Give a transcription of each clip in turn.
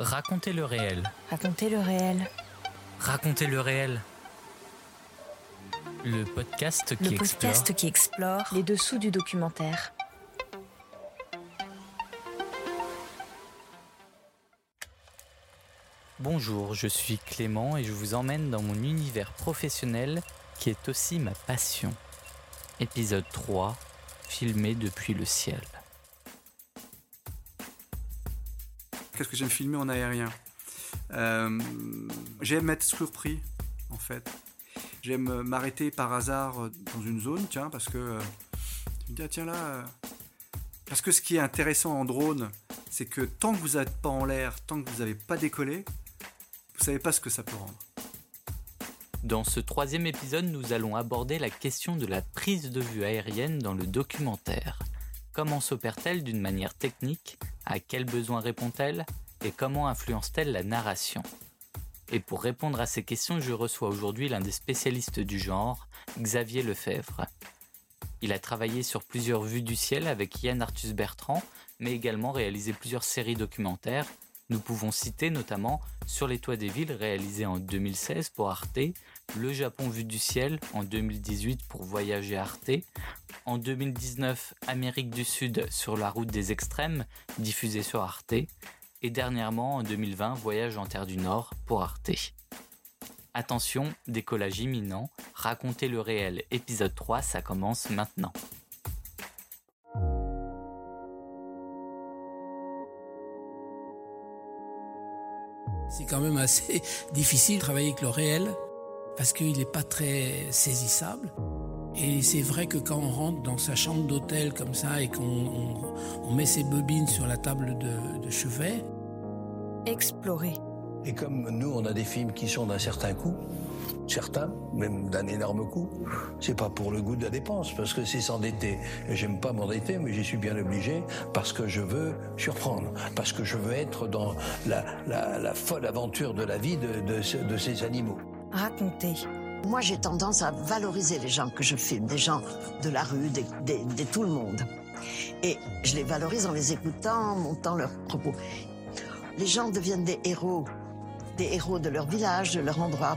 Racontez le réel. Racontez le réel. Racontez le réel. Le podcast qui Le explore podcast qui explore les dessous du documentaire. Bonjour, je suis Clément et je vous emmène dans mon univers professionnel qui est aussi ma passion. Épisode 3, filmé depuis le ciel. Qu'est-ce que j'aime filmer en aérien Euh, J'aime être surpris, en fait. J'aime euh, m'arrêter par hasard euh, dans une zone, tiens, parce que je me dis, ah, tiens là. Parce que ce qui est intéressant en drone, c'est que tant que vous n'êtes pas en l'air, tant que vous n'avez pas décollé, vous savez pas ce que ça peut rendre. Dans ce troisième épisode, nous allons aborder la question de la prise de vue aérienne dans le documentaire. Comment s'opère-t-elle d'une manière technique À quels besoins répond-elle Et comment influence-t-elle la narration? Et pour répondre à ces questions, je reçois aujourd'hui l'un des spécialistes du genre, Xavier Lefebvre. Il a travaillé sur plusieurs vues du ciel avec Yann Arthus Bertrand, mais également réalisé plusieurs séries documentaires. Nous pouvons citer notamment Sur les toits des villes réalisé en 2016 pour Arte, Le Japon vu du ciel en 2018 pour Voyager Arte, en 2019 Amérique du Sud sur la route des extrêmes diffusé sur Arte, et dernièrement en 2020 Voyage en Terre du Nord pour Arte. Attention, décollage imminent, racontez le réel, épisode 3, ça commence maintenant. Quand même assez difficile de travailler avec le réel parce qu'il n'est pas très saisissable. Et c'est vrai que quand on rentre dans sa chambre d'hôtel comme ça et qu'on on- on met ses bobines sur la table de, de chevet, Explorer. Et comme nous, on a des films qui sont d'un certain coût, certains, même d'un énorme coût, c'est pas pour le goût de la dépense, parce que c'est s'endetter. Et j'aime pas m'endetter, mais j'y suis bien obligé, parce que je veux surprendre, parce que je veux être dans la, la- la folle aventure de la vie de, de ce- de ces animaux. Raconter. Moi, j'ai tendance à valoriser les gens que je filme, des gens de la rue, des, des- de tout le monde. Et je les valorise en les écoutant, en montant leurs propos. Les gens deviennent des héros, des héros de leur village, de leur endroit.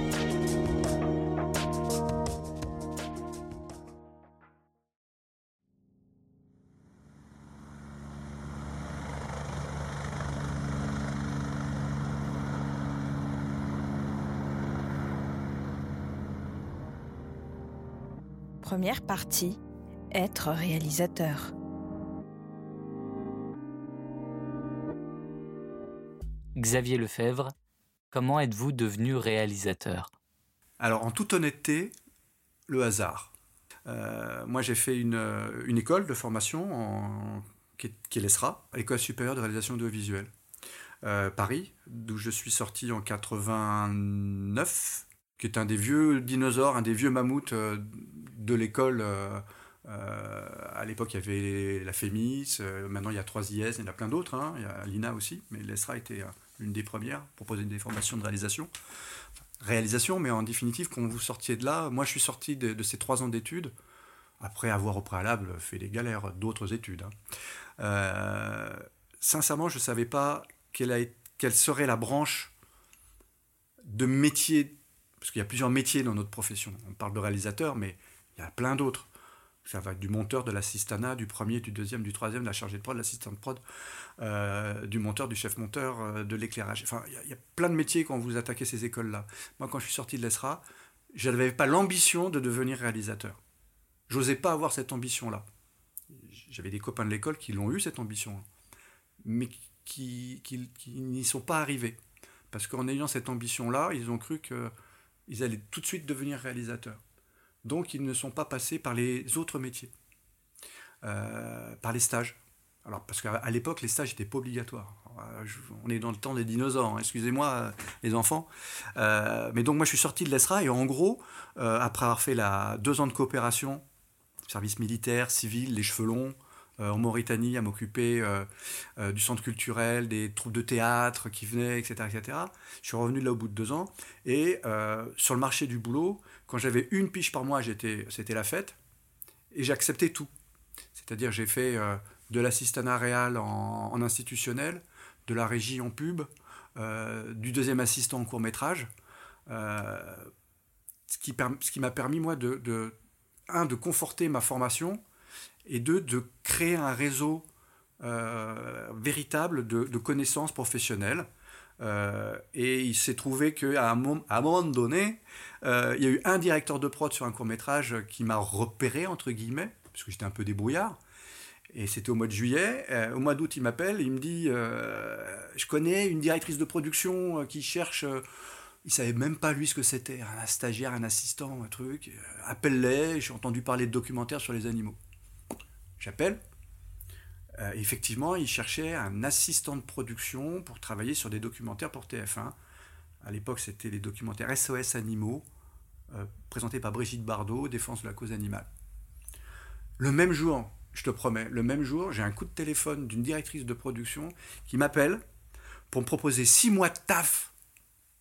Première partie. Être réalisateur. Xavier Lefebvre, comment êtes-vous devenu réalisateur? Alors, en toute honnêteté, le hasard. Euh, moi, j'ai fait une, une école de formation en, qui, est, qui est l'ESRA, École supérieure de réalisation audiovisuelle, euh, Paris, d'où je suis sorti en 89, qui est un des vieux dinosaures, un des vieux mammouths euh, de l'école. euh, euh, à l'époque, il y avait la FEMIS, euh, maintenant il y a 3 IS, il y en a plein d'autres, hein, il y a l'INA aussi, mais l'ESRA était euh, l'une des premières, proposer des formations de réalisation réalisation, mais en définitive, quand vous sortiez de là, moi je suis sorti de, ces trois ans d'études, après avoir au préalable fait des galères d'autres études. hein. Sincèrement, je ne savais pas quelle, quelle serait la branche de métier, parce qu'il y a plusieurs métiers dans notre profession. On parle de réalisateur, mais il y a plein d'autres. Ça va du monteur, de l'assistana, du premier, du deuxième, du troisième, de la chargée de prod, de l'assistant de prod, euh, du monteur, du chef monteur, euh, de l'éclairage. Enfin, il y a- plein de métiers quand vous attaquez ces écoles-là. Moi, quand je suis sorti de l'ESRA, je n'avais pas l'ambition de devenir réalisateur. J'osais pas avoir cette ambition-là. j'avais des copains de l'école qui l'ont eu cette ambition, mais qui, qui, n'y sont pas arrivés. Parce qu'en ayant cette ambition-là, ils ont cru qu'ils allaient tout de suite devenir réalisateurs. Donc ils ne sont pas passés par les autres métiers, euh, par les stages. Alors, parce qu'à l'époque, les stages n'étaient pas obligatoires. Euh, on est dans le temps des dinosaures, hein, excusez-moi euh, les enfants. mais donc moi je suis sorti de l'ESRA et en gros, après avoir fait la deux ans de coopération, service militaire, civil, les cheveux longs, en Mauritanie à m'occuper du centre culturel, des troupes de théâtre qui venaient, etc., etc. Je suis revenu là au bout de deux ans. Et sur le marché du boulot, quand j'avais une piche par mois, c'était la fête. Et j'ai accepté tout. C'est-à-dire, j'ai fait euh, de l'assistanat réel en, institutionnel, de la régie en pub, euh, du deuxième assistant en court métrage. Euh, ce qui, m'a permis, moi, de, un, de conforter ma formation et deux, de créer un réseau véritable de, de, connaissances professionnelles euh, et il s'est trouvé qu'à un, un, moment donné, euh, il y a eu un directeur de prod sur un court métrage qui m'a repéré, entre guillemets, parce que j'étais un peu débrouillard. Et c'était au mois de juillet. Euh, au mois d'août, il m'appelle, il me dit Je connais une directrice de production qui cherche. il savait même pas lui ce que c'était, un stagiaire, un assistant, un truc. Appelle-les, j'ai entendu parler de documentaires sur les animaux. J'appelle, euh, effectivement, il cherchait un assistant de production pour travailler sur des documentaires pour TF1. À l'époque, c'était les documentaires SOS Animaux, euh, présentés par Brigitte Bardot, Défense de la cause animale. Le même jour, je te promets, le même jour, j'ai un coup de téléphone d'une directrice de production qui m'appelle pour me proposer six mois de taf,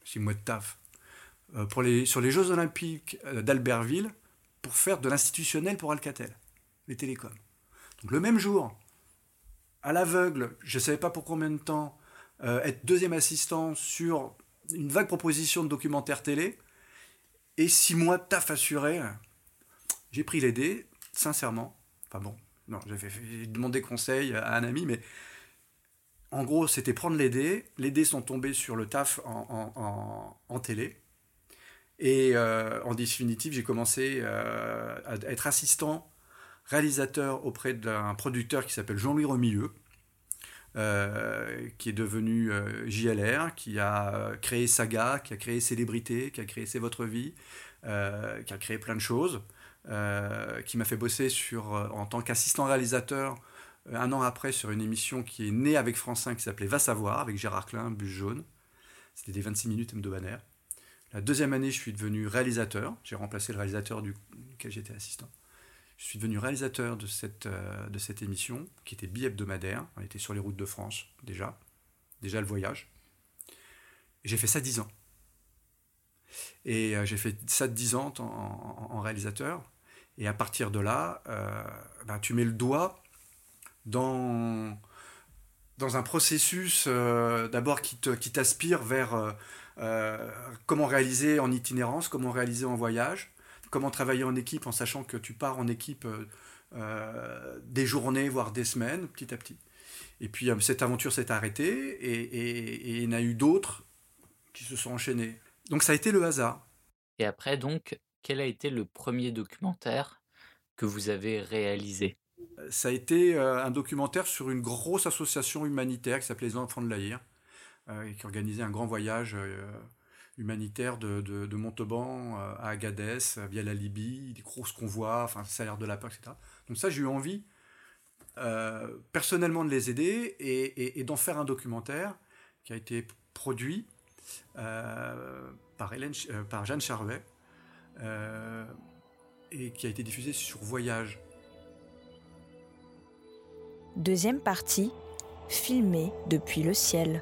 six mois de taf, euh, sur les Jeux Olympiques d'Albertville pour faire de l'institutionnel pour Alcatel, les télécoms. Le même jour, à l'aveugle, je ne savais pas pour combien de temps, euh, être deuxième assistant sur une vague proposition de documentaire télé, et six mois de taf assuré. J'ai pris les dés, sincèrement. Enfin bon, non, j'ai demandé conseil à un ami, mais en gros, c'était prendre les dés. Les dés sont tombés sur le taf en, télé. Et euh, en définitive, j'ai commencé euh, à être assistant réalisateur auprès d'un producteur qui s'appelle Jean-Louis Remilleux, euh, qui est devenu euh, JLR, qui a créé Saga, qui a créé Célébrité, qui a créé C'est votre vie, euh, qui a créé plein de choses, qui m'a fait bosser sur, en tant qu'assistant réalisateur un an après sur une émission qui est née avec France 5 qui s'appelait Va savoir, avec Gérard Klein, Bus jaune. C'était des 26 minutes hebdomadaires. La deuxième année, je suis devenu réalisateur. J'ai remplacé le réalisateur duquel j'étais assistant. Je suis devenu réalisateur de cette, euh, de cette émission, qui était bi-hebdomadaire. On était sur les routes de France, déjà. Déjà le voyage. J'ai fait ça dix ans. Et euh, j'ai fait ça dix ans en, réalisateur. Et à partir de là, euh, ben, tu mets le doigt dans un processus d'abord qui t'aspire vers comment réaliser en itinérance, comment réaliser en voyage, comment travailler en équipe en sachant que tu pars en équipe euh, euh, des journées, voire des semaines, petit à petit. Et puis euh, cette aventure s'est arrêtée et, il y en a eu d'autres qui se sont enchaînés. Donc ça a été le hasard. Et après, donc, quel a été le premier documentaire que vous avez réalisé? Ça a été un documentaire sur une grosse association humanitaire qui s'appelait Les Enfants de l'Aïr, qui organisait un grand voyage humanitaire de, Montauban euh, à Agadez, via la Libye, des grosses convois, enfin, ça a l'air de la peur, etc. Donc ça, j'ai eu envie euh, personnellement de les aider et, d'en faire un documentaire qui a été produit euh, par, par Jeanne Charvet et qui a été diffusé sur Voyage. Deuxième partie, filmé depuis le ciel.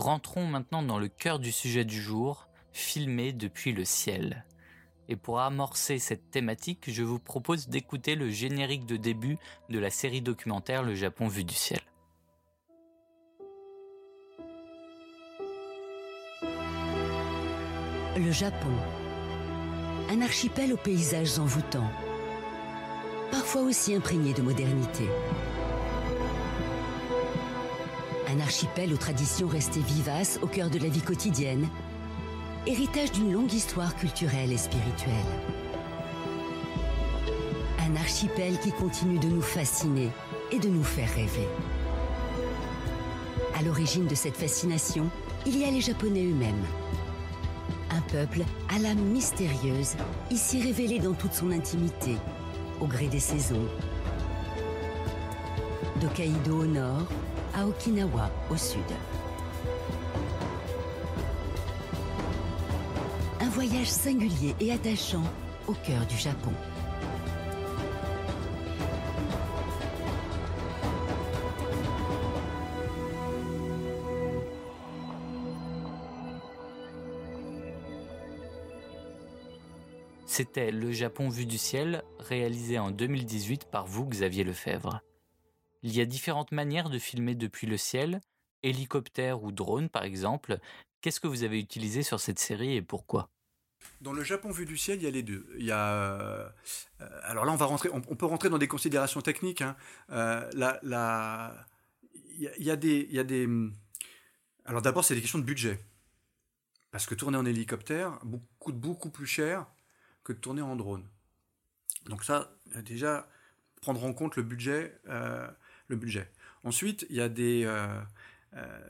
Rentrons maintenant dans le cœur du sujet du jour, filmé depuis le ciel. Et pour amorcer cette thématique, je vous propose d'écouter le générique de début de la série documentaire Le Japon vu du ciel. Le Japon. Un archipel aux paysages envoûtants, parfois aussi imprégné de modernité un archipel aux traditions restées vivaces au cœur de la vie quotidienne, héritage d'une longue histoire culturelle et spirituelle. Un archipel qui continue de nous fasciner et de nous faire rêver. À l'origine de cette fascination, il y a les Japonais eux-mêmes. Un peuple à l'âme mystérieuse, ici révélé dans toute son intimité, au gré des saisons. D'Hokkaido au nord à Okinawa au sud. Un voyage singulier et attachant au cœur du Japon. C'était Le Japon vu du ciel, réalisé en 2018 par vous, Xavier Lefebvre. Il y a différentes manières de filmer depuis le ciel, hélicoptère ou drone par exemple. Qu'est-ce que vous avez utilisé sur cette série et pourquoi? Dans le Japon vu du ciel, il y a les deux. A, euh, alors là, on peut rentrer dans des considérations techniques. Euh. Alors d'abord, c'est des questions de budget, parce que tourner en hélicoptère coûte beaucoup plus cher que de tourner en drone. Donc ça, déjà, prendre en compte le budget. Euh, budget. Ensuite, il y a des... Euh, euh,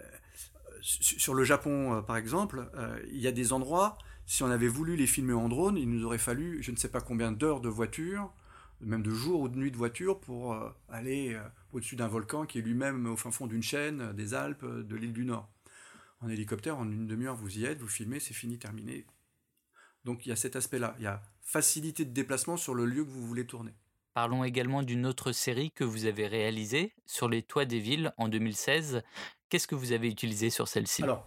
sur le Japon, par exemple, il y a des endroits, si on avait voulu les filmer en drone, il nous aurait fallu je ne sais pas combien d'heures de voiture, même de jours ou de nuits de voiture, pour aller au-dessus d'un volcan qui est lui-même au fin fond d'une chaîne, des Alpes, de l'île du Nord. En hélicoptère, en une demi-heure, vous y êtes, vous filmez, c'est fini, terminé, donc il y a cet aspect-là. Il y a facilité de déplacement sur le lieu que vous voulez tourner. Parlons également d'une autre série que vous avez réalisée sur les toits des villes en 2016. Qu'est-ce que vous avez utilisé sur celle-ci? Alors,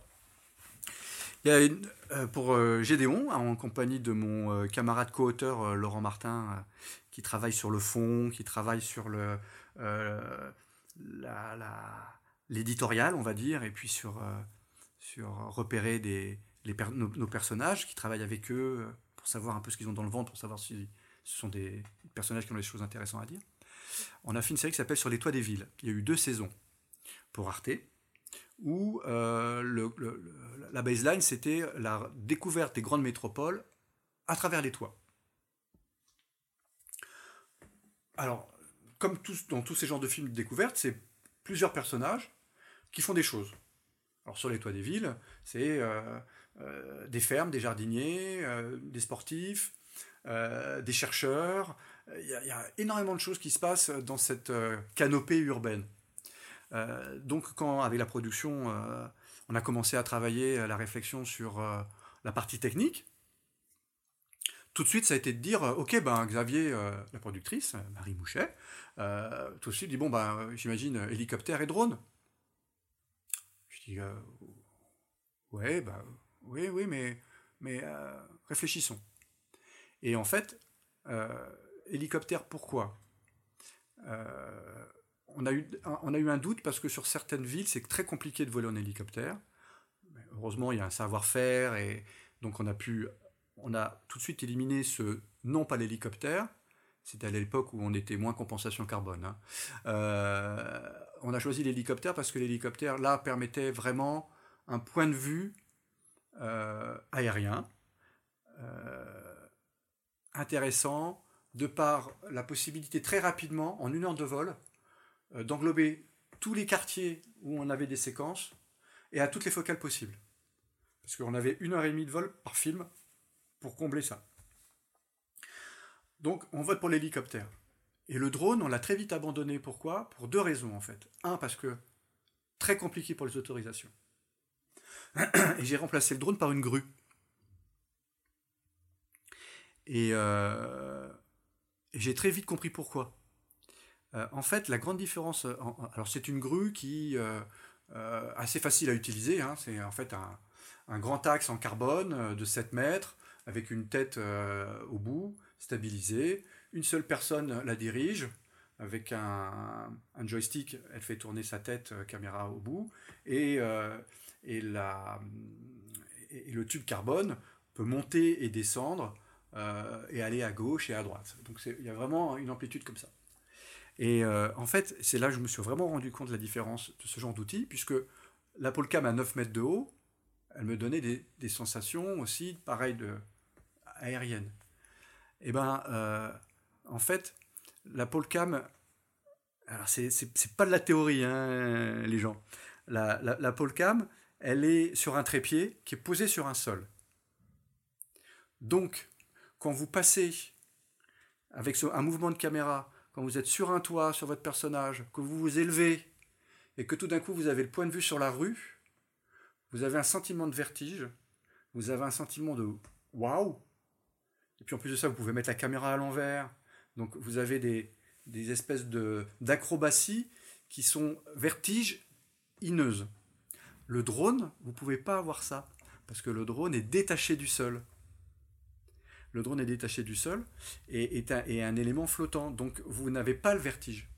il y a une, euh, pour euh, Gédéon, en compagnie de mon euh, camarade co-auteur Laurent Martin, qui travaille sur le fond, qui travaille sur le l'éditorial, on va dire, et puis sur, sur repérer des, nos, personnages, qui travaillent avec eux pour savoir un peu ce qu'ils ont dans le ventre, pour savoir si ce sont des personnages qui ont des choses intéressantes à dire. On a fait une série qui s'appelle Sur les toits des villes. Il y a eu deux saisons pour Arte, où euh, la baseline, c'était la découverte des grandes métropoles à travers les toits. Alors, comme dans tous ces genres de films de découverte, c'est plusieurs personnages qui font des choses. Alors sur les toits des villes, c'est euh, euh, des fermes, des jardiniers, des sportifs, euh, des chercheurs. Il y, a énormément de choses qui se passent dans cette canopée urbaine. donc quand, avec la production, on a commencé à travailler la réflexion sur la partie technique, tout de suite, ça a été de dire, ok, ben Xavier, la productrice, Marie Mouchet, tout de suite dit, bon, ben j'imagine hélicoptère et drone. Je dis, ouais, ben oui, oui, mais, mais euh, réfléchissons. Et en fait, euh, hélicoptère, pourquoi? Euh, on, a eu, on a eu un doute parce que sur certaines villes, c'est très compliqué de voler en hélicoptère. heureusement, il y a un savoir-faire et donc on a pu, on a tout de suite éliminé ce non pas l'hélicoptère. C'était à l'époque où on était moins compensation carbone. Hein. on a choisi l'hélicoptère parce que l'hélicoptère là permettait vraiment un point de vue euh, aérien, euh, intéressant, de par la possibilité très rapidement, en une heure de vol, euh, d'englober tous les quartiers où on avait des séquences et à toutes les focales possibles. Parce qu'on avait une heure et demie de vol par film pour combler ça. Donc on vote pour l'hélicoptère. Et le drone, on l'a très vite abandonné. Pourquoi? Pour deux raisons en fait. Un, parce que très compliqué pour les autorisations. et j'ai remplacé le drone par une grue. Et, euh, j'ai très vite compris pourquoi. Euh, en fait, la grande différence, alors c'est une grue qui euh, assez facile à utiliser. Hein. c'est en fait un, grand axe en carbone de 7 mètres avec une tête au bout, stabilisée. Une seule personne la dirige avec un, un, joystick, elle fait tourner sa tête, caméra au bout, et et, la, et le tube carbone peut monter et descendre euh, et aller à gauche et à droite. Donc il y a vraiment une amplitude comme ça. Et euh, en fait, c'est là que je me suis vraiment rendu compte de la différence de ce genre d'outil, puisque la Polcam à 9 mètres de haut, elle me donnait des, sensations aussi pareilles de aériennes. Et ben, euh, en fait, la pole cam, alors c'est pas de la théorie, hein, les gens. La, la, pole cam, elle est sur un trépied qui est posé sur un sol. Donc, quand vous passez avec un mouvement de caméra, quand vous êtes sur un toit, sur votre personnage, que vous vous élevez et que tout d'un coup vous avez le point de vue sur la rue, vous avez un sentiment de vertige, vous avez un sentiment de waouh. Et puis en plus de ça, vous pouvez mettre la caméra à l'envers. Donc vous avez des, espèces d'acrobaties qui sont vertigineuses. Le drone, vous ne pouvez pas avoir ça, parce que le drone est détaché du sol. Le drone est détaché du sol et est un, élément flottant, donc vous n'avez pas le vertige.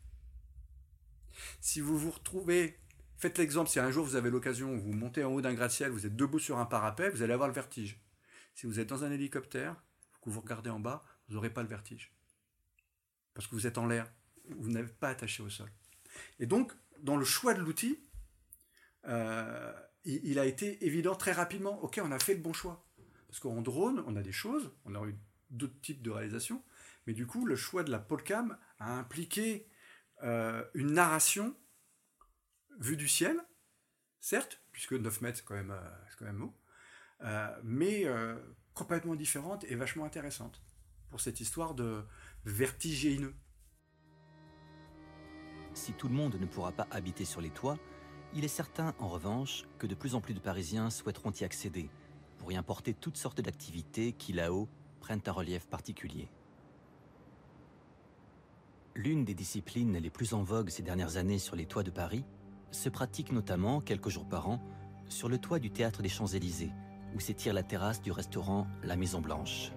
Si vous vous retrouvez, faites l'exemple, si un jour vous avez l'occasion, vous montez en haut d'un gratte-ciel, vous êtes debout sur un parapet, vous allez avoir le vertige. Si vous êtes dans un hélicoptère, que vous regardez en bas, vous n'aurez pas le vertige parce que vous êtes en l'air, vous n'êtes pas attaché au sol. Et donc, dans le choix de l'outil, euh, il, a été évident très rapidement, ok, on a fait le bon choix. Parce qu'en drone, on a des choses, on a eu d'autres types de réalisations, mais du coup, le choix de la polcam a impliqué euh, une narration vue du ciel, certes, puisque 9 mètres, c'est quand même, euh, quand haut, mais complètement différente et vachement intéressante pour cette histoire de, vertigineux. Si tout le monde ne pourra pas habiter sur les toits, il est certain, en revanche, que de plus en plus de Parisiens souhaiteront y accéder, pour y importer toutes sortes d'activités qui, là-haut, prennent un relief particulier. L'une des disciplines les plus en vogue ces dernières années sur les toits de Paris se pratique notamment, quelques jours par an, sur le toit du théâtre des Champs-Élysées, où s'étire la terrasse du restaurant La Maison Blanche.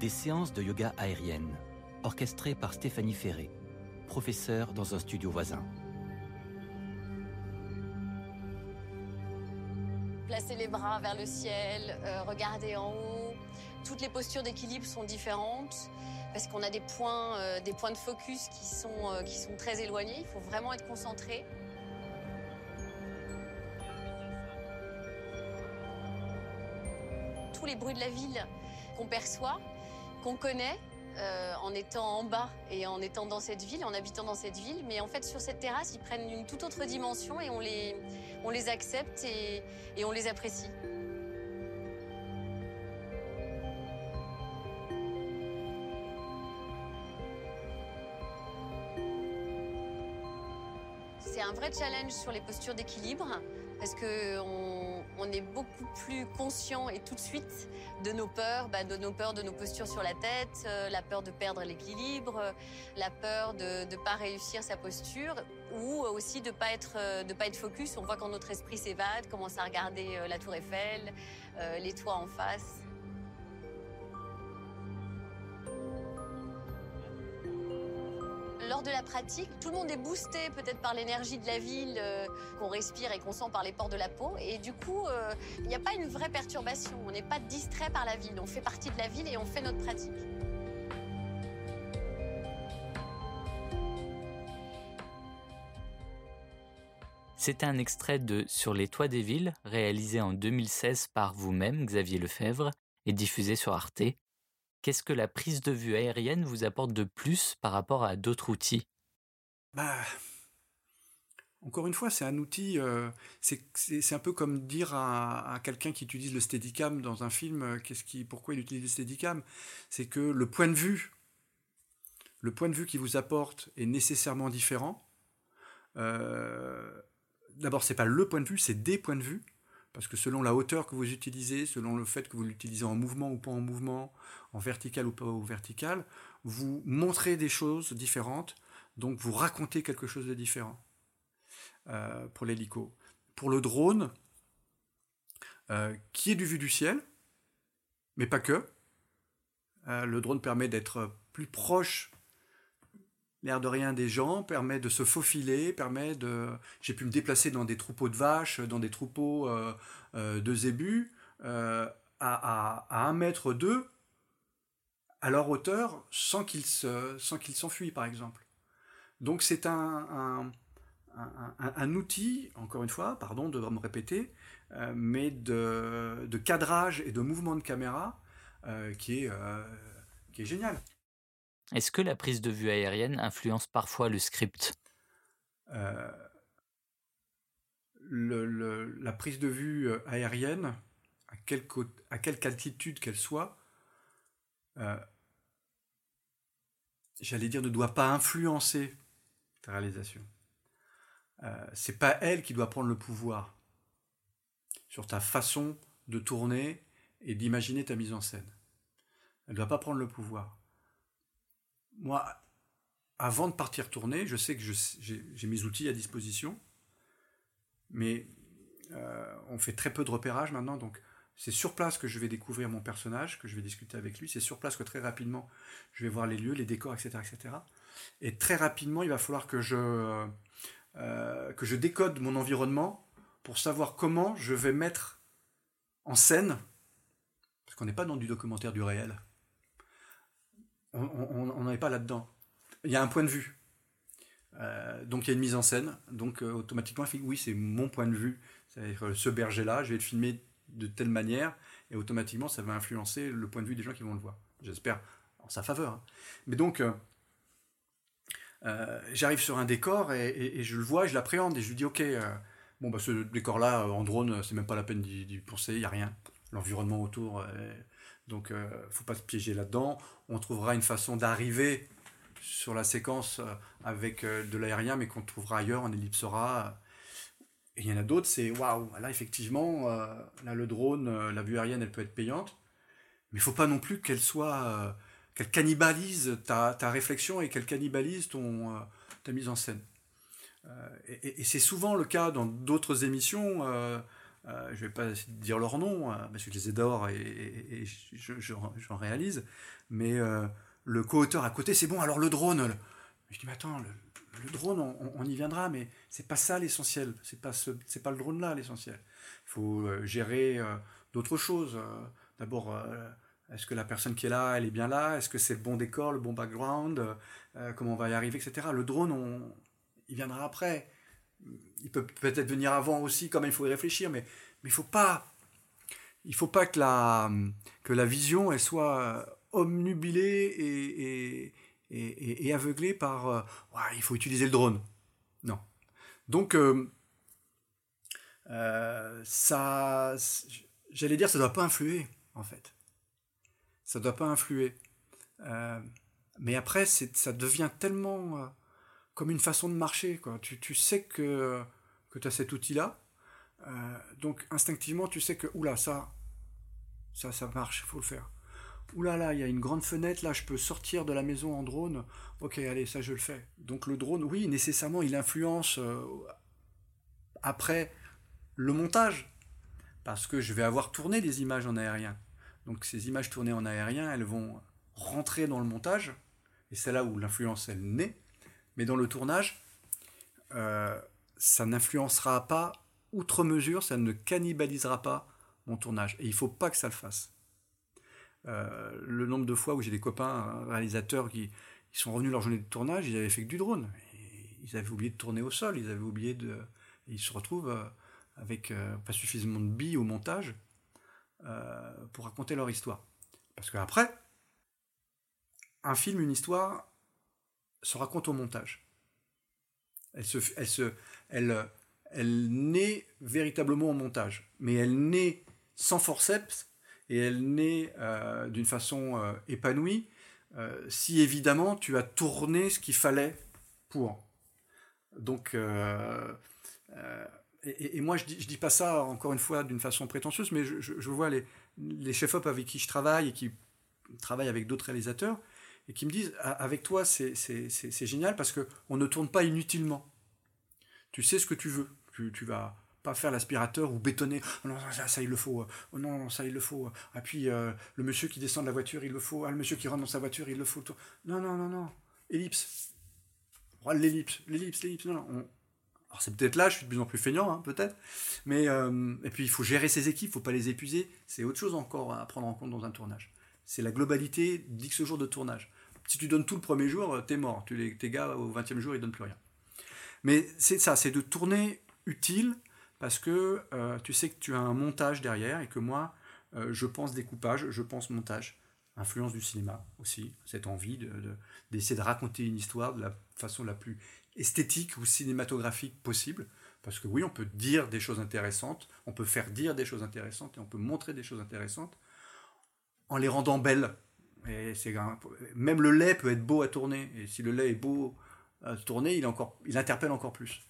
Des séances de yoga aérienne, orchestrées par Stéphanie Ferré, professeure dans un studio voisin. Placer les bras vers le ciel, euh, regarder en haut. Toutes les postures d'équilibre sont différentes parce qu'on a des points, euh, des points de focus qui sont, euh, qui sont très éloignés. Il faut vraiment être concentré. Tous les bruits de la ville qu'on perçoit, qu'on connaît en étant en bas et en étant dans cette ville, en habitant dans cette ville. Mais en fait, sur cette terrasse, ils prennent une toute autre dimension et on les, on les accepte et, on les apprécie. C'est un vrai challenge sur les postures d'équilibre parce on est beaucoup plus conscient et tout de suite de nos peurs, bah, de nos peurs, de nos postures sur la tête, euh, la peur de perdre l'équilibre, la peur de ne pas réussir sa posture, ou aussi de pas être euh, de pas être focus. On voit quand notre esprit s'évade, commence à regarder euh, la tour Eiffel, les toits en face. Lors de la pratique, tout le monde est boosté peut-être par l'énergie de la ville euh, qu'on respire et qu'on sent par les pores de la peau. Et du coup, euh, il n'y a pas une vraie perturbation. On n'est pas distrait par la ville. On fait partie de la ville et on fait notre pratique. C'était un extrait de Sur les toits des villes, réalisé en 2016 par vous-même, Xavier Lefebvre, et diffusé sur Arte. Qu'est-ce que la prise de vue aérienne vous apporte de plus par rapport à d'autres outils? Bah, Encore une fois, c'est un outil, euh, c'est un peu comme dire à, quelqu'un qui utilise le steadicam dans un film, euh, pourquoi il utilise le steadicam? C'est que le point de vue, le point de vue qui vous apporte est nécessairement différent. Euh, D'abord, c'est pas le point de vue, c'est des points de vue parce que selon la hauteur que vous utilisez, selon le fait que vous l'utilisez en mouvement ou pas en mouvement, en vertical ou pas au vertical, vous montrez des choses différentes, donc vous racontez quelque chose de différent euh, pour l'hélico. Pour le drone, euh, qui est du vue du ciel, mais pas que, euh, le drone permet d'être plus proche l'air de rien des gens, permet de se faufiler, permet de... J'ai pu me déplacer dans des troupeaux de vaches, dans des troupeaux euh, euh, de zébus, euh, à, à, un mètre d'eux, à leur hauteur, sans qu'ils s'enfuient, par exemple. Donc c'est un, outil, encore une fois, pardon de me répéter, mais de, cadrage et de mouvement de caméra qui est génial. Est-ce que la prise de vue aérienne influence parfois le script? Le, la prise de vue aérienne, à quelque, altitude qu'elle soit, j'allais dire, ne doit pas influencer ta réalisation. Euh, c'est pas elle qui doit prendre le pouvoir sur ta façon de tourner et d'imaginer ta mise en scène. Elle ne doit pas prendre le pouvoir. Moi, avant de partir tourner, je sais que j'ai mes outils à disposition, mais euh, on fait très peu de repérage maintenant, donc c'est sur place que je vais découvrir mon personnage, que je vais discuter avec lui. C'est sur place que très rapidement, je vais voir les lieux, les décors, etc., etc. Et très rapidement, il va falloir que je, euh, que je décode mon environnement pour savoir comment je vais mettre en scène, parce qu'on n'est pas dans du documentaire du réel. On n'en est pas là-dedans. Il y a un point de vue. Euh, donc il y a une mise en scène. Donc euh, automatiquement, oui, c'est mon point de vue. C'est-à-dire ce berger-là, je vais le filmer de telle manière, et automatiquement, ça va influencer le point de vue des gens qui vont le voir. J'espère en sa faveur. Hein. Mais donc, euh, j'arrive sur un décor et, je le vois, je l'appréhende et je lui dis ok, euh, bon bah ce décor-là euh, en drone, c'est même pas la peine d'y penser, il y a rien. L'environnement autour, donc faut pas se piéger là-dedans. On trouvera une façon d'arriver sur la séquence avec de l'aérien, mais qu'on trouvera ailleurs, on ellipsera. Et il y en a d'autres, c'est waouh, là effectivement, là le drone, la vue aérienne, elle peut être payante, mais il faut pas non plus qu'elle soit qu'elle cannibalise ta, ta, réflexion et qu'elle cannibalise ton, euh, ta mise en scène. Euh, et, c'est souvent le cas dans d'autres émissions, euh, je vais pas dire leur nom, parce que je les adore et, j'en réalise, mais le co-auteur à côté, c'est bon, alors le drone. Je dis, mais attends, le, drone, on, y viendra, mais c'est pas ça l'essentiel, c'est pas, ce, pas le drone là l'essentiel. Il faut gérer d'autres choses. D'abord, est-ce que la personne qui est là, elle est bien là? Est-ce que c'est le bon décor, le bon background? Euh, Comment on va y arriver, etc. Le drone, on, il viendra après. Il peut peut-être venir avant aussi, quand même, il faut y réfléchir, mais il ne faut pas, il faut pas que la, que la vision elle soit omnubilée et, et, et, aveuglée par euh, il faut utiliser le drone. Non. Donc, euh, ça, j'allais dire, ça ne doit pas influer, en fait ça ne doit pas influer. Euh, mais après, ça devient tellement euh, comme une façon de marcher. Quoi. Tu, sais que, que tu as cet outil-là. Euh, donc instinctivement, tu sais que, oula, ça, ça, marche, il faut le faire. Oula, là, il y a une grande fenêtre, là, je peux sortir de la maison en drone. Ok, allez, ça, je le fais. Donc le drone, oui, nécessairement, il influence après le montage. Parce que je vais avoir tourné des images en aérien. Donc ces images tournées en aérien, elles vont rentrer dans le montage, et c'est là où l'influence, elle naît. Mais dans le tournage, euh, ça n'influencera pas outre mesure, ça ne cannibalisera pas mon tournage. Et il ne faut pas que ça le fasse. Euh, le nombre de fois où j'ai des copains réalisateurs qui, sont revenus leur journée de tournage, ils avaient fait que du drone. ils avaient oublié de tourner au sol, ils avaient oublié de... ils se retrouvent euh, avec pas suffisamment de billes au montage euh, pour raconter leur histoire. Parce qu'après, un film, une histoire, se raconte au montage. Elle, se, elle, se, elle, elle naît véritablement au montage, mais elle naît sans forceps et elle naît euh, d'une façon euh, épanouie si évidemment tu as tourné ce qu'il fallait pour. Donc, et, moi, je dis, dis pas ça, encore une fois, d'une façon prétentieuse, mais je, je, vois les, les chefs-op avec qui je travaille et qui travaillent avec d'autres réalisateurs et qui me disent ah, avec toi, c'est génial parce qu'on ne tourne pas inutilement. Tu sais ce que tu veux. Tu, tu vas pas faire l'aspirateur ou bétonner. Oh non, ça, il le faut. Oh non, ça il le faut. Ah puis euh, le monsieur qui descend de la voiture, il le faut. Ah le monsieur qui rentre dans sa voiture, il le faut. Non, non, non, non. Ellipse. L'ellipse, l'ellipse, l'ellipse. Non, non. Alors c'est peut-être là, je suis de plus en plus feignant, hein, peut-être. Mais euh, et puis il faut gérer ses équipes, il faut pas les épuiser. C'est autre chose encore à prendre en compte dans un tournage. C'est la globalité d'X jours de tournage. Si tu donnes tout le premier jour, euh, t'es mort. Tu les, tes gars au 20e jour, ils donnent plus rien. Mais c'est ça, c'est de tourner utile parce que euh, tu sais que tu as un montage derrière et que moi, euh, je pense découpage, je pense montage. Influence du cinéma aussi, cette envie d'essayer de, de, raconter une histoire de la façon la plus esthétique ou cinématographique possible. Parce que oui, on peut dire des choses intéressantes, on peut faire dire des choses intéressantes et on peut montrer des choses intéressantes en les rendant belles. Et même le lait peut être beau à tourner. Et si le lait est beau à tourner, il, encore, il interpelle encore plus.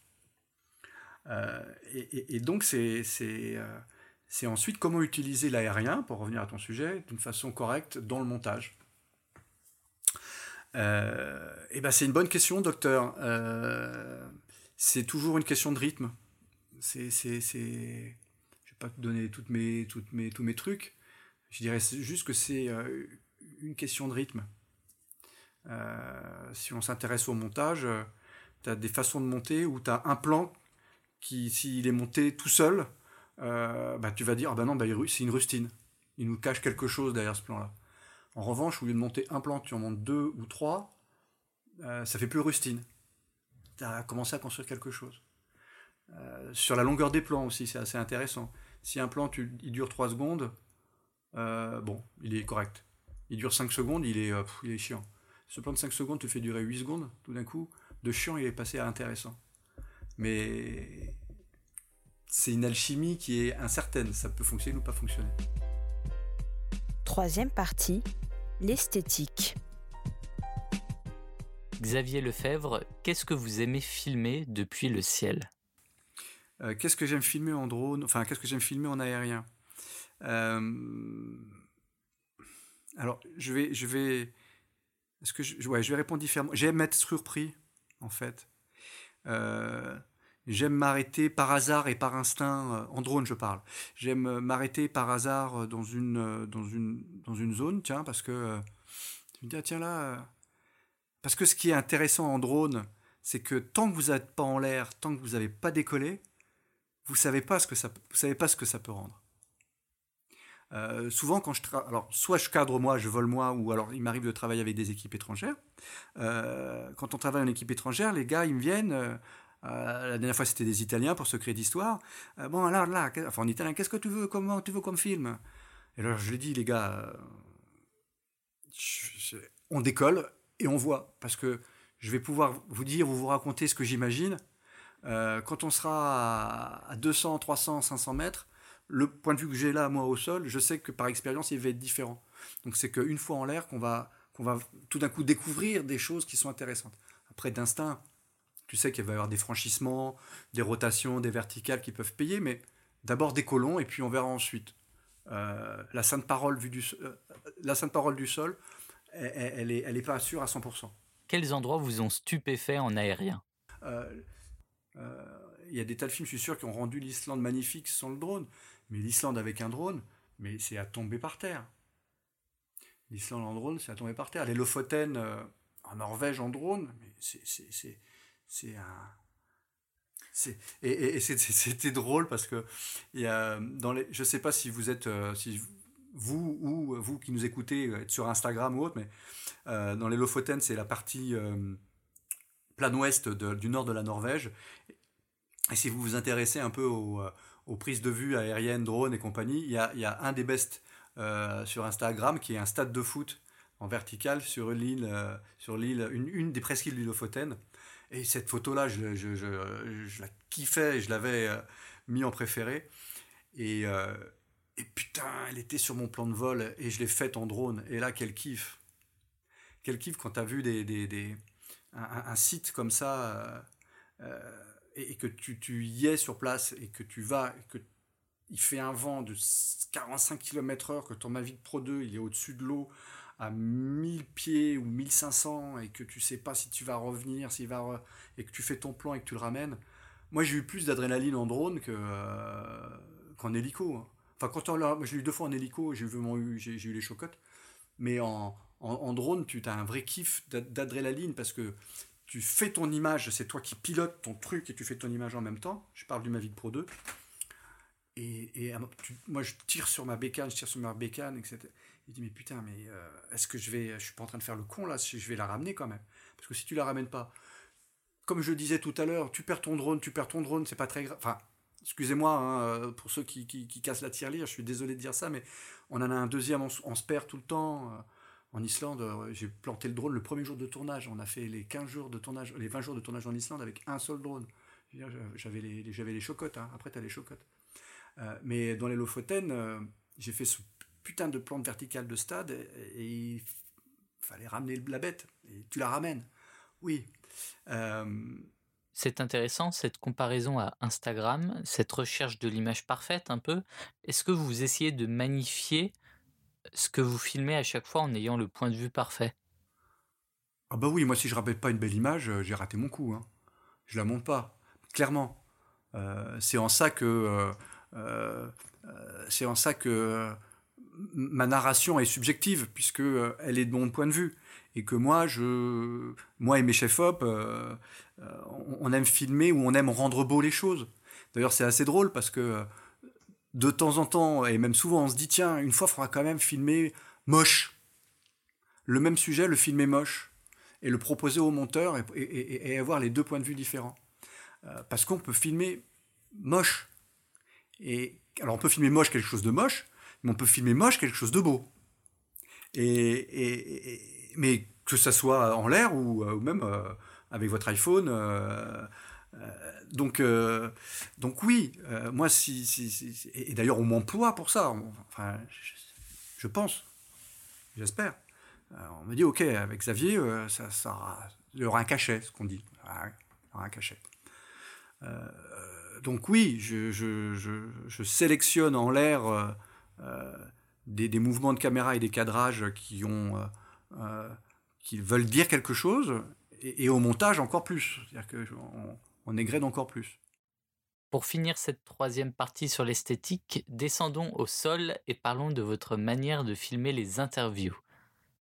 Euh, et, donc, c'est euh, c'est ensuite comment utiliser l'aérien, pour revenir à ton sujet, d'une façon correcte dans le montage. Euh, et ben c'est une bonne question, docteur. C'est toujours une question de rythme. C'est, c'est, c'est... Je vais pas te donner toutes mes, toutes mes, tous mes trucs. Je dirais juste que c'est une question de rythme. si on s'intéresse au montage, tu as des façons de monter où tu as un plan qui, s'il est monté tout seul, euh, bah, tu vas dire, ah bah non, bah, c'est une rustine. Il nous cache quelque chose derrière ce plan-là. En revanche, au lieu de monter un plan, tu en montes deux ou trois, euh, ça fait plus rustine. Tu as commencé à construire quelque chose. Euh, sur la longueur des plans aussi, c'est assez intéressant. Si un plan, il dure 3 secondes, bon, il est correct. Il dure 5 secondes, il est, il est chiant. Ce plan de 5 secondes te fait durer 8 secondes, tout d'un coup, de chiant, il est passé à intéressant. Mais c'est une alchimie qui est incertaine. Ça peut fonctionner ou pas fonctionner. Troisième partie, l'esthétique. Xavier Lefebvre, qu'est-ce que vous aimez filmer depuis le ciel? Euh, Qu'est-ce que j'aime filmer en drone Enfin, qu'est-ce que j'aime filmer en aérien? Euh, Alors, je vais, je vais, est-ce que je, ouais, je vais répondre différemment. J'aime être surpris, en fait. Euh, J'aime m'arrêter par hasard et par instinct, euh, en drone je parle. J'aime euh, m'arrêter par hasard dans une, zone, tiens, parce que tu me dis, ah, tiens là. Parce que ce qui est intéressant en drone, c'est que tant que vous n'êtes pas en l'air, tant que vous n'avez pas décollé, vous savez vous savez pas ce que ça peut rendre. Souvent, quand je alors soit je cadre moi, je vole moi, ou alors il m'arrive de travailler avec des équipes étrangères. quand on travaille en équipe étrangère, les gars, ils me viennent. Euh, la dernière fois, c'était des Italiens pour secret d'histoire. Euh, bon, alors là, enfin, en italien, qu'est-ce que tu veux, comment tu veux comme film Et alors, je lui dis, les gars, euh, on décolle et on voit, parce que je vais pouvoir vous dire, vous vous raconter ce que j'imagine. quand on sera à 200, 300, 500 mètres, le point de vue que j'ai là, moi, au sol, je sais que par expérience, il va être différent. Donc, c'est qu'une fois en l'air qu'on va, qu'on va tout d'un coup découvrir des choses qui sont intéressantes. Après, d'instinct, tu sais qu'il va y avoir des franchissements, des rotations, des verticales qui peuvent payer, mais d'abord des colons et puis on verra ensuite. Euh, la sainte parole vue du, euh, la sainte parole du sol, elle, n'est elle est pas sûre à 100%. Quels endroits vous ont stupéfait en aérien? Euh, Il y a des tas de films, je suis sûr, qui ont rendu l'Islande magnifique sans le drone. Mais l'Islande avec un drone, mais c'est à tomber par terre. L'Islande en drone, c'est à tomber par terre. Les Lofoten en Norvège en drone, mais c'est un et, c'était drôle parce que y a dans les je sais pas si vous êtes euh, si vous ou vous qui nous écoutez êtes sur Instagram ou autre mais euh, dans les Lofoten c'est la partie euh, plein ouest du nord de la Norvège et si vous vous intéressez un peu aux, prises de vue aériennes drones et compagnie il y a, un des best sur Instagram qui est un stade de foot en vertical sur l'île sur l'île une, des presqu'îles du Lofoten et cette photo-là, je, je, la kiffais, je l'avais euh, mis en préféré. Et, euh, putain, elle était sur mon plan de vol et je l'ai faite en drone. Et là, quel kiff. Quel kiff quand tu as vu des un, site comme ça et, que tu, tu, y es sur place et que tu vas, et que il fait un vent de 45 km/h, que ton Mavic Pro 2 il est au-dessus de l'eau à 1000 pieds ou 1500 et que tu sais pas si tu vas revenir, s'il va et que tu fais ton plan et que tu le ramènes. Moi, j'ai eu plus d'adrénaline en drone que euh, qu'en hélico. Hein. Enfin, quand on j'ai eu deux fois en hélico, j'ai eu, j'ai, eu les chocottes. Mais en, en, drone, tu as un vrai kiff d'adrénaline parce que tu fais ton image, c'est toi qui pilotes ton truc et tu fais ton image en même temps. Je parle du Mavic Pro 2. Et, et moi, je tire sur ma bécane, je tire sur ma bécane, etc. Il dit mais putain mais euh, est-ce que je vais je suis pas en train de faire le con là je vais la ramener quand même? Parce que si tu la ramènes pas comme je disais tout à l'heure tu perds ton drone tu perds ton drone c'est pas très grave enfin excusez-moi hein, pour ceux qui, qui, cassent la tirelire, je suis désolé de dire ça, mais on en a un deuxième, on, se perd tout le temps. En Islande, j'ai planté le drone le premier jour de tournage. On a fait les 15 jours de tournage, les 20 jours de tournage en Islande avec un seul drone. J'avais les, j'avais les chocottes, hein. après tu as les chocottes. mais dans les Lofoten, j'ai fait ce putain de plante verticale de stade et, il fallait ramener la bête. Et tu la ramènes. Oui. Euh, c'est intéressant cette comparaison à Instagram, cette recherche de l'image parfaite un peu. Est-ce que vous essayez de magnifier ce que vous filmez à chaque fois en ayant le point de vue parfait Ah bah oui, moi si je rappelle pas une belle image, euh, j'ai raté mon coup. Hein. Je la monte pas, clairement. Euh, c'est en ça que c'est en ça que ma narration est subjective, puisque euh, elle est de mon point de vue. Et que moi, je, moi et mes chefs-op, euh, euh, on aime filmer ou on aime rendre beau les choses. D'ailleurs, c'est assez drôle parce que de temps en temps, et même souvent, on se dit tiens, une fois, il faudra quand même filmer moche. Le même sujet, le filmer moche. Et le proposer au monteur et, avoir les deux points de vue différents. parce qu'on peut filmer moche. Et alors, on peut filmer moche quelque chose de moche, mais on peut filmer moche quelque chose de beau. Et, mais que ça soit en l'air ou, euh, même euh, avec votre iPhone. Euh, donc, donc oui, moi, si, et d'ailleurs, on m'emploie pour ça. Enfin, je, pense, j'espère. on me dit, ok, avec Xavier, ça, ça, il y aura un cachet, ce qu'on dit. il y aura un cachet. donc oui, je, sélectionne en l'air euh, des, mouvements de caméra et des cadrages qui, ont, euh, euh, qui veulent dire quelque chose, et, au montage encore plus. C'est-à-dire on égrène encore plus. Pour finir cette troisième partie sur l'esthétique, descendons au sol et parlons de votre manière de filmer les interviews.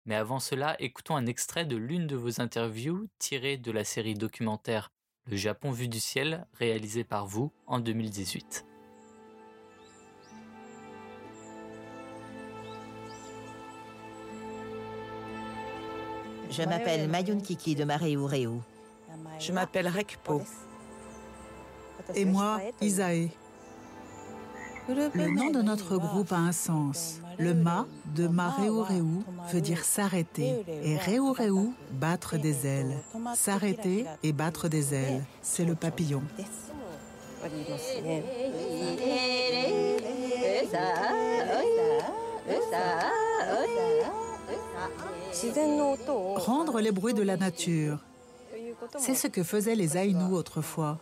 Mais avant cela, écoutons un extrait de l'une de vos interviews tirée de la série documentaire Le Japon vu du ciel, réalisée par vous en 2018. Je m'appelle Mayun Kiki de Mareu Je m'appelle Rekpo. Et moi, Isae. Le nom de notre groupe a un sens. Le ma de Mareureu veut dire s'arrêter et Reureu battre des ailes. S'arrêter et battre des ailes, c'est le papillon. Rendre les bruits de la nature. C'est ce que faisaient les Aïnous autrefois.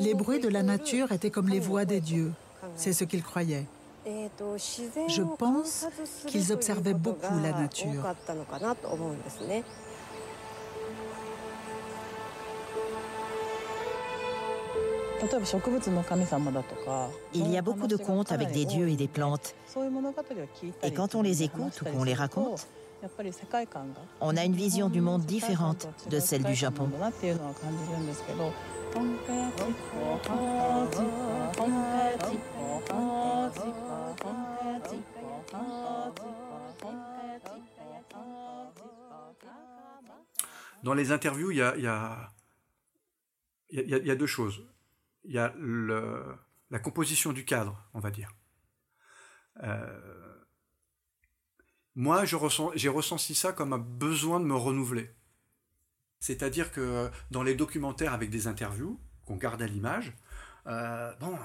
Les bruits de la nature étaient comme les voix des dieux. C'est ce qu'ils croyaient. Je pense qu'ils observaient beaucoup la nature. Il y a beaucoup de contes avec des dieux et des plantes. Et quand on les écoute ou qu'on les raconte, on a une vision du monde différente de celle du Japon. Dans les interviews, il y a, y a deux choses il y a la composition du cadre, on va dire. Euh, moi, j'ai ressenti ça comme un besoin de me renouveler. C'est-à-dire que dans les documentaires avec des interviews, qu'on garde à l'image, euh, bon, euh,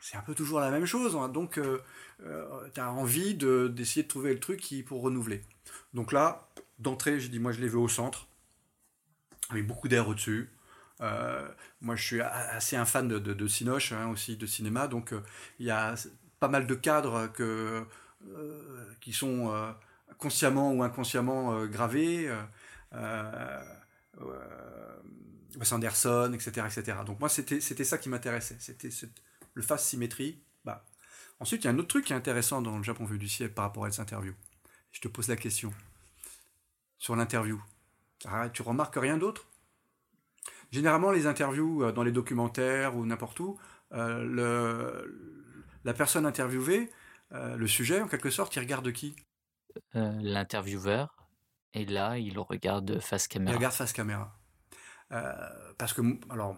c'est un peu toujours la même chose. Hein. donc, tu as envie d'essayer de, trouver le truc qui pour renouveler. Donc là, d'entrée, j'ai dit, moi, je les veux au centre, avec beaucoup d'air au-dessus. Euh, moi, je suis assez un fan de, de, Cinoche, hein, aussi de cinéma, donc euh, il y a pas mal de cadres que, euh, qui sont consciemment ou inconsciemment gravés. Wes Anderson, etc., etc. Donc moi, c'était ça qui m'intéressait. C'était le face symétrie. Bah. Ensuite, il y a un autre truc qui est intéressant dans le Japon vu du ciel par rapport à cette interview. Je te pose la question. Sur l'interview. Tu remarques rien d'autre? Généralement, les interviews euh, dans les documentaires ou n'importe où, euh, la personne interviewée, euh, le sujet, en quelque sorte, il regarde qui? L'intervieweur. Et là, il regarde face caméra. Il regarde face caméra. parce que, alors,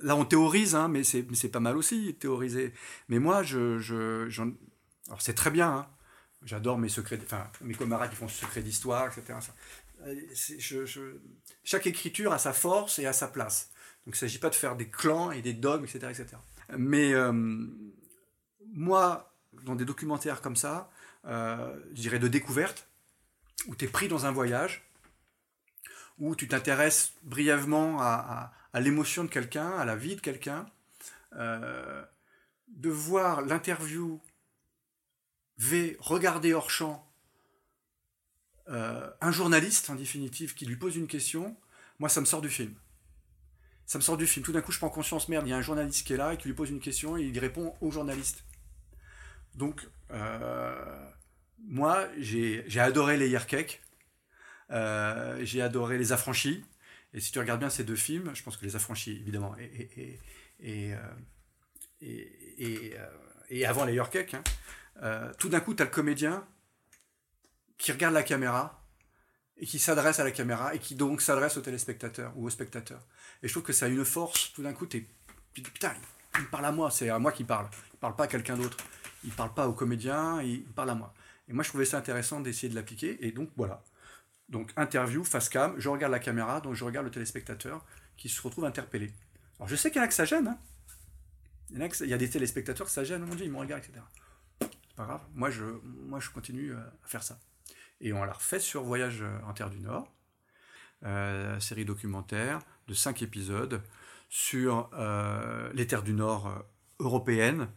là, on théorise, hein, mais c'est pas mal aussi, théoriser. Mais moi, je, je alors c'est très bien, hein. j'adore mes secrets, enfin, mes camarades qui font ce secret d'histoire, etc. Je, chaque écriture a sa force et a sa place. Donc il ne s'agit pas de faire des clans et des dogmes, etc. etc. Mais euh, moi, dans des documentaires comme ça, euh, je dirais de découverte, où tu es pris dans un voyage, où tu t'intéresses brièvement à, l'émotion de quelqu'un, à la vie de quelqu'un, euh, de voir l'interview V regarder hors champ euh, un journaliste, en définitive, qui lui pose une question, moi, ça me sort du film. Ça me sort du film. Tout d'un coup, je prends conscience, merde, il y a un journaliste qui est là et qui lui pose une question et il répond au journaliste. Donc, euh, moi, j'ai adoré les Yerkek, euh, j'ai adoré Les Affranchis. Et si tu regardes bien ces deux films, je pense que Les Affranchis, évidemment, et, et, avant les Yerkek, hein, tout d'un coup, tu as le comédien qui regarde la caméra et qui s'adresse à la caméra et qui donc s'adresse au téléspectateur ou au spectateur. Et je trouve que ça a une force, tout d'un coup, tu putain, il parle à moi, c'est à moi qui parle. Il parle pas à quelqu'un d'autre. Il parle pas au comédien, il parle à moi. Et moi, je trouvais ça intéressant d'essayer de l'appliquer. Et donc, voilà. Donc, interview, face cam, je regarde la caméra, donc je regarde le téléspectateur qui se retrouve interpellé. Alors, je sais qu'il y en a que ça gêne. Hein. Il, y a des téléspectateurs que ça gêne. Mon Dieu, ils me regardent, etc. C'est pas grave. Moi, je, continue euh, à faire ça. Et on l'a refait sur Voyage en Terre du Nord, euh, série documentaire de cinq épisodes sur euh, les terres du Nord euh, européennes,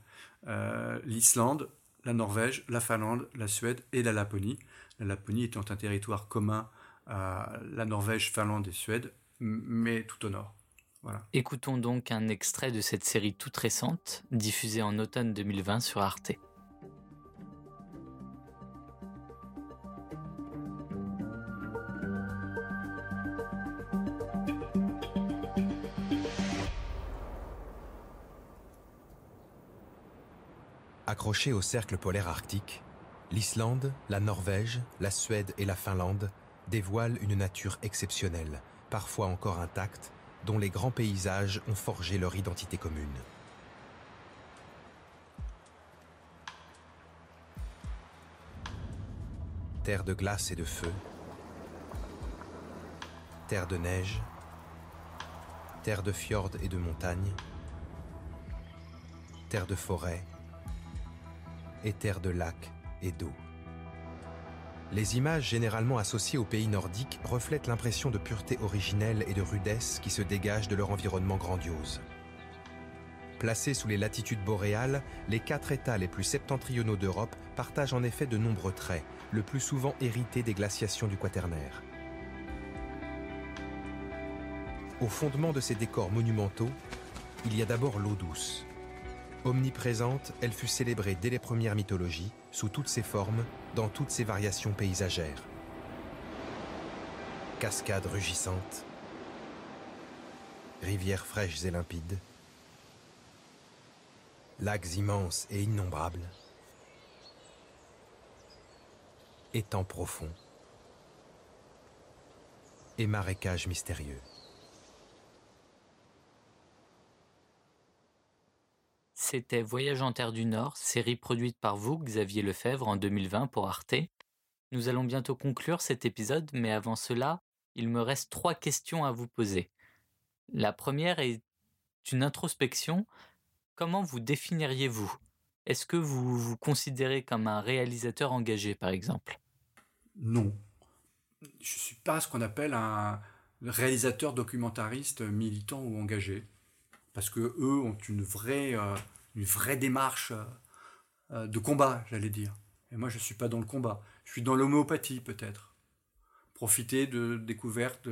l'Islande, la Norvège, la Finlande, la Suède et la Laponie. La Laponie étant un territoire commun à la Norvège, Finlande et Suède, mais tout au nord. Voilà. Écoutons donc un extrait de cette série toute récente, diffusée en automne 2020 sur Arte. Accrochés au cercle polaire arctique, l'Islande, la Norvège, la Suède et la Finlande dévoilent une nature exceptionnelle, parfois encore intacte, dont les grands paysages ont forgé leur identité commune. Terre de glace et de feu, terre de neige, terre de fjords et de montagnes, terre de forêt, terre de lacs et d'eau. Les images généralement associées aux pays nordiques reflètent l'impression de pureté originelle et de rudesse qui se dégage de leur environnement grandiose. Placés sous les latitudes boréales, les quatre États les plus septentrionaux d'Europe partagent en effet de nombreux traits, le plus souvent hérités des glaciations du Quaternaire. Au fondement de ces décors monumentaux, il y a d'abord l'eau douce, Omniprésente, elle fut célébrée dès les premières mythologies, sous toutes ses formes, dans toutes ses variations paysagères. Cascades rugissantes, rivières fraîches et limpides, lacs immenses et innombrables, étangs profonds et marécages mystérieux. C'était Voyage en Terre du Nord, série produite par vous, Xavier Lefebvre, en 2020 pour Arte. Nous allons bientôt conclure cet épisode, mais avant cela, il me reste trois questions à vous poser. La première est une introspection. Comment vous définiriez-vous? Est-ce que vous vous considérez comme un réalisateur engagé, par exemple? Non. Je ne suis pas ce qu'on appelle un réalisateur documentariste militant ou engagé parce que eux ont une vraie euh, une vraie démarche euh, euh, de combat, j'allais dire. Et moi, je ne suis pas dans le combat. Je suis dans l'homéopathie, peut-être. Profiter de découvertes.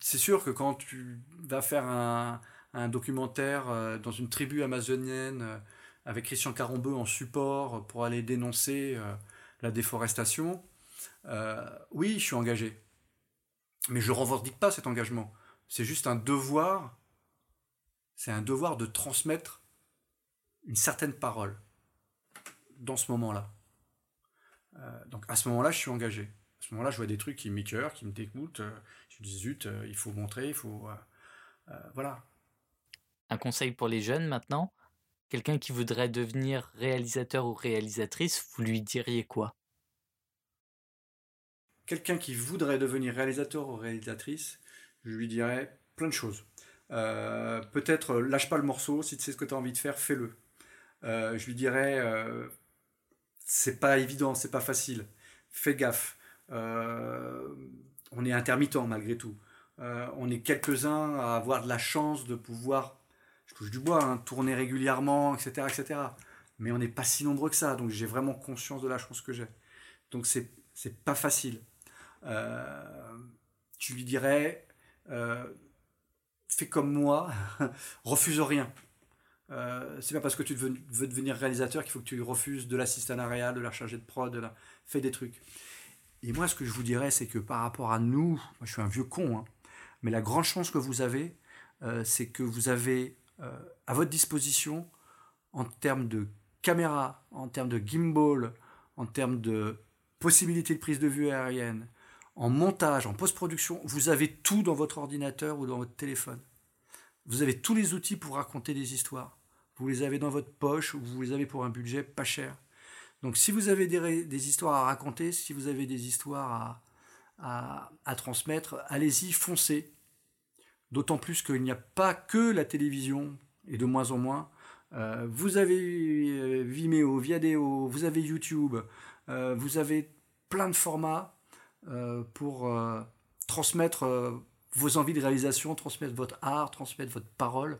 C'est sûr que quand tu vas faire un, documentaire euh, dans une tribu amazonienne avec Christian Carambeu en support pour aller dénoncer la déforestation, oui, je suis engagé. Mais je ne revendique pas cet engagement. C'est juste un devoir. C'est un devoir de transmettre une certaine parole dans ce moment-là. Euh, donc à ce moment-là, je suis engagé. À ce moment-là, je vois des trucs qui m'écœurent, qui me dégoûtent. Euh, je me dis, zut, euh, il faut montrer, il faut... voilà. Un conseil pour les jeunes maintenant Quelqu'un qui voudrait devenir réalisateur ou réalisatrice, vous lui diriez quoi? Quelqu'un qui voudrait devenir réalisateur ou réalisatrice, je lui dirais plein de choses. Euh, peut-être lâche pas le morceau, si tu sais ce que tu as envie de faire, fais-le. Euh, je lui dirais c'est pas évident, c'est pas facile. Fais gaffe. on est intermittent malgré tout. on est quelques-uns à avoir de la chance de pouvoir je touche du bois, hein, tourner régulièrement, etc., etc. Mais on n'est pas si nombreux que ça, donc j'ai vraiment conscience de la chance que j'ai. Donc c'est pas facile. Euh, tu lui dirais, euh, fais comme moi, refuse rien. Euh, c'est pas parce que tu veux, devenir réalisateur qu'il faut que tu refuses de l'assistant réel, de la chargée de prod, de la... fais des trucs. Et moi, ce que je vous dirais, c'est que par rapport à nous, je suis un vieux con, hein, mais la grande chance que vous avez, euh, c'est que vous avez euh, à votre disposition en termes de caméra, en termes de gimbal, en termes de possibilités de prise de vue aérienne, en montage, en post-production, vous avez tout dans votre ordinateur ou dans votre téléphone. Vous avez tous les outils pour raconter des histoires. Vous les avez dans votre poche ou vous les avez pour un budget pas cher. Donc si vous avez des, histoires à raconter, si vous avez des histoires à, à transmettre, allez-y, foncez. D'autant plus qu'il n'y a pas que la télévision, et de moins en moins. Euh, vous avez euh, Vimeo, Viadeo, vous avez YouTube, euh, vous avez plein de formats pour transmettre vos envies de réalisation, transmettre votre art, transmettre votre parole.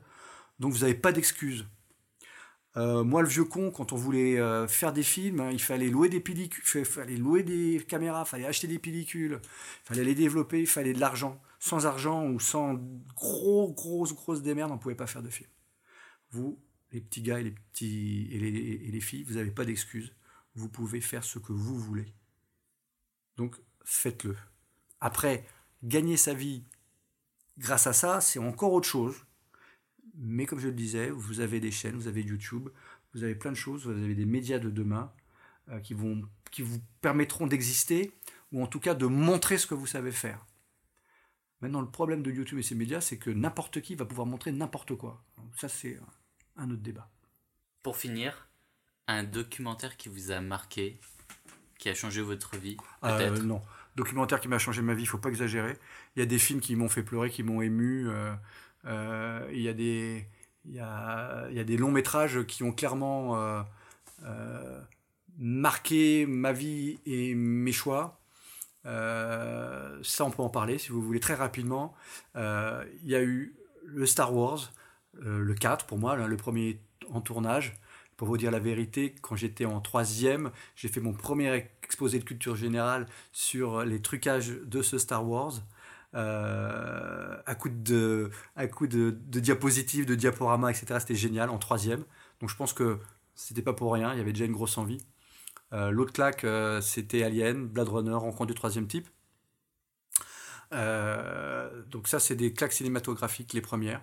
Donc vous n'avez pas d'excuses. Moi, le vieux con, quand on voulait faire des films, hein, il fallait louer des pellicules, fallait louer des caméras, il fallait acheter des pellicules, il fallait les développer, il fallait de l'argent sans argent ou sans gros, grosse, grosse démerde, on ne pouvait pas faire de film. Vous, les petits gars et les, petits, et les, filles, vous n'avez pas d'excuses. Vous pouvez faire ce que vous voulez. Donc, faites-le. Après, gagner sa vie grâce à ça, c'est encore autre chose. Mais comme je le disais, vous avez des chaînes, vous avez YouTube, vous avez plein de choses, vous avez des médias de demain euh, qui, vont, qui vous permettront d'exister, ou en tout cas de montrer ce que vous savez faire. Maintenant, le problème de YouTube et ses médias, c'est que n'importe qui va pouvoir montrer n'importe quoi. ça, c'est un autre débat. Pour finir, un documentaire qui vous a marqué, qui a changé votre vie euh, Non, documentaire qui m'a changé ma vie, il faut pas exagérer. Il y a des films qui m'ont fait pleurer, qui m'ont ému. Euh, il y a des y a, y a des longs métrages qui ont clairement marqué ma vie et mes choix. Euh, ça, on peut en parler si vous voulez très rapidement. Euh, il y a eu le Star Wars, euh, le 4 pour moi, le premier en tournage. Pour vous dire la vérité, quand j'étais en troisième, j'ai fait mon premier exposé de culture générale sur les trucages de ce Star Wars. À coup de, à coup de, de diapositives, de diaporamas, etc. C'était génial en troisième. Donc je pense que c'était pas pour rien, il y avait déjà une grosse envie. Euh, l'autre claque, euh, c'était Alien, Blade Runner, Rencontre du troisième type. Euh, donc ça, c'est des claques cinématographiques, les premières,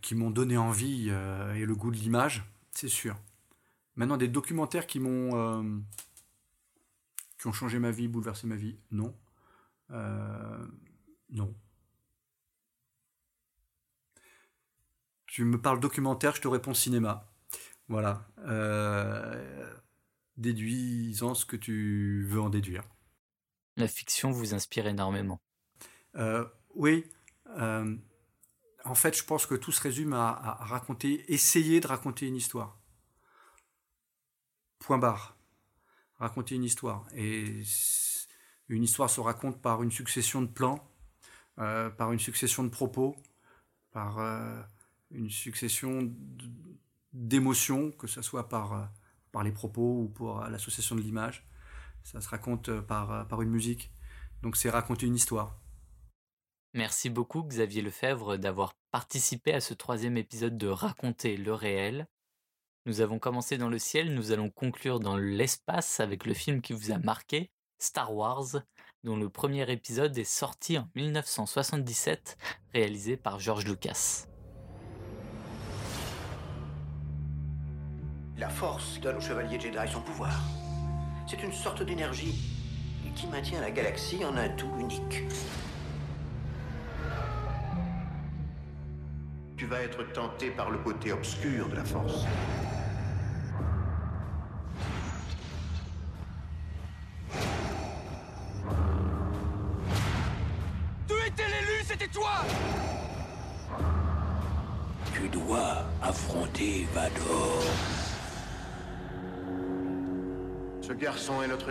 qui m'ont donné envie et le goût de l'image, c'est sûr. Maintenant, des documentaires qui m'ont qui ont changé ma vie, bouleversé ma vie, non. Non. Tu me parles documentaire, je te réponds cinéma. Voilà. Euh, déduisant ce que tu veux en déduire. La fiction vous inspire énormément. Euh, oui. Euh, en fait, je pense que tout se résume à, raconter, essayer de raconter une histoire. Point barre. Raconter une histoire. Et une histoire se raconte par une succession de plans, par une succession de propos, par une succession d'émotions, que ce soit par, euh, par les propos ou pour euh, l'association de l'image. Ça se raconte euh, par, par une musique. Donc c'est raconter une histoire. Merci beaucoup Xavier Lefebvre d'avoir participé à ce troisième épisode de Raconter le réel. Nous avons commencé dans le ciel, nous allons conclure dans l'espace avec le film qui vous a marqué, Star Wars, dont le premier épisode est sorti en 1977, réalisé par George Lucas. La force donne aux chevaliers Jedi son pouvoir. C'est une sorte d'énergie qui maintient la galaxie en un tout unique. va être tenté par le côté obscur de la force.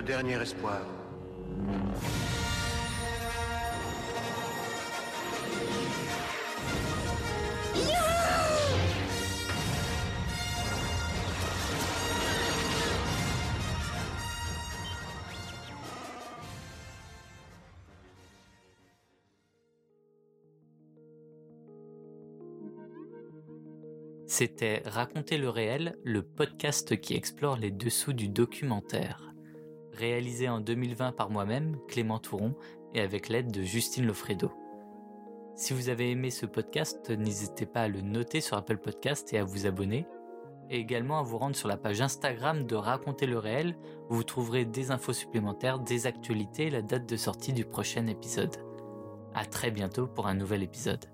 Dernier espoir. C'était Raconter le réel, le podcast qui explore les dessous du documentaire. Réalisé en 2020 par moi-même, Clément Touron, et avec l'aide de Justine Lofredo. Si vous avez aimé ce podcast, n'hésitez pas à le noter sur Apple Podcast et à vous abonner. Et également à vous rendre sur la page Instagram de Raconter le réel, où vous trouverez des infos supplémentaires, des actualités et la date de sortie du prochain épisode. À très bientôt pour un nouvel épisode.